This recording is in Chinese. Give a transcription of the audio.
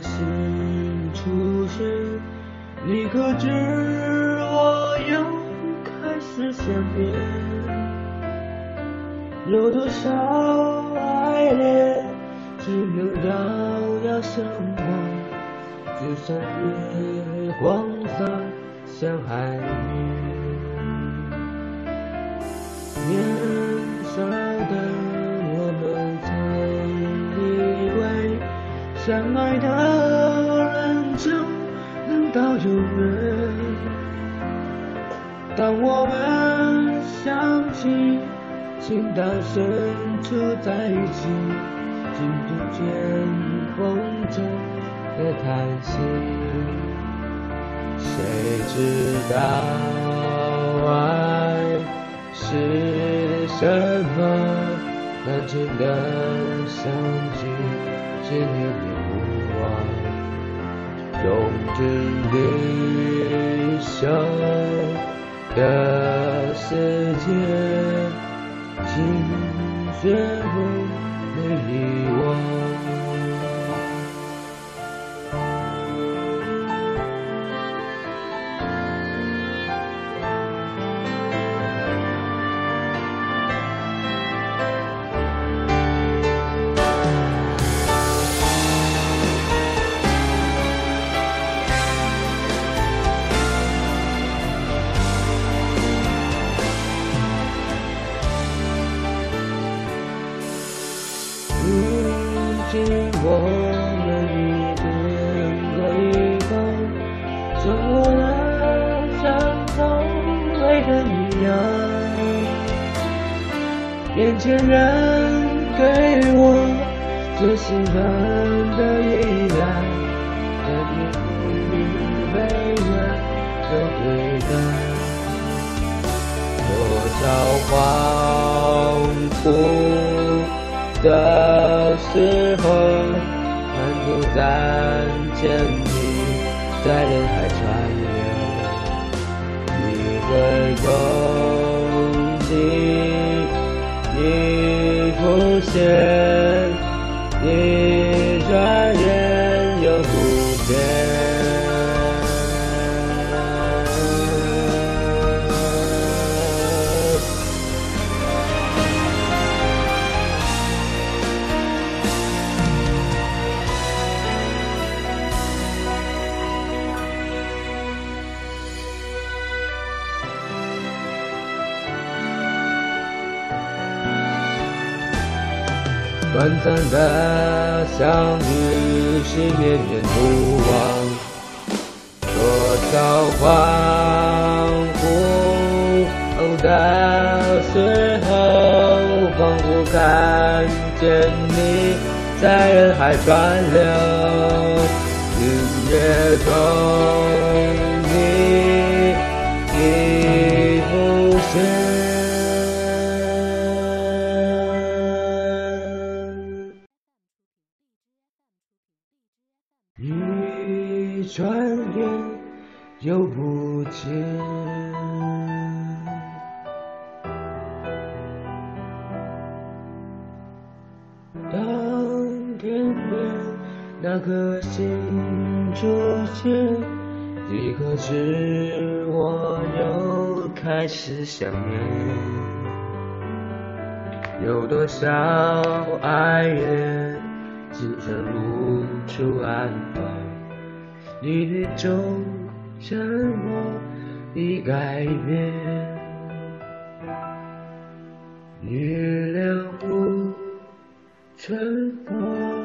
心出现，你可知我又开始想念？有多少爱恋只能遥遥相望，就算越荒桑向海面。年少的我们曾以为，相爱的到永远。当我们想起情到深处在一起，听不见风中的叹息，谁知道爱？是什么？单纯的相聚，是念念不，用尽一生的世界，请学会遗忘。我们已变个以后，生活的像从未的一样。眼前人给我最信任的依赖，这一句没人的对待。多少恍惚。的时候，漫步在千里，在人海穿流，你会憧憬，你浮现，你短暂的相遇是念念不忘，多少恍惚的时候，仿佛看见你在人海川流，日月中你已浮现。一转眼又不见。当天边那颗星出现，你可知我又开始想念？有多少爱恋？只能露出安放，你的终什么已改变？月亮不沉默。